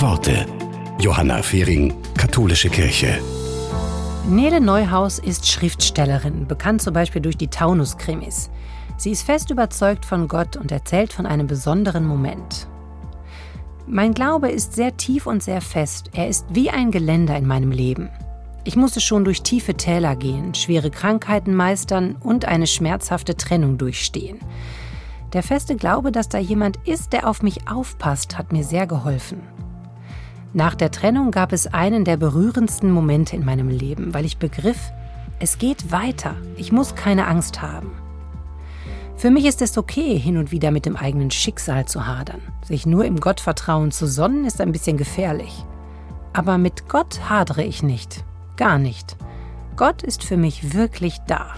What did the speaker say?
Worte. Johanna Fehring, Katholische Kirche. Nele Neuhaus ist Schriftstellerin, bekannt zum Beispiel durch die Taunus-Krimis. Sie ist fest überzeugt von Gott und erzählt von einem besonderen Moment. Mein Glaube ist sehr tief und sehr fest. Er ist wie ein Geländer in meinem Leben. Ich musste schon durch tiefe Täler gehen, schwere Krankheiten meistern und eine schmerzhafte Trennung durchstehen. Der feste Glaube, dass da jemand ist, der auf mich aufpasst, hat mir sehr geholfen. Nach der Trennung gab es einen der berührendsten Momente in meinem Leben, weil ich begriff, es geht weiter, ich muss keine Angst haben. Für mich ist es okay, hin und wieder mit dem eigenen Schicksal zu hadern. Sich nur im Gottvertrauen zu sonnen, ist ein bisschen gefährlich. Aber mit Gott hadere ich nicht. Gar nicht. Gott ist für mich wirklich da.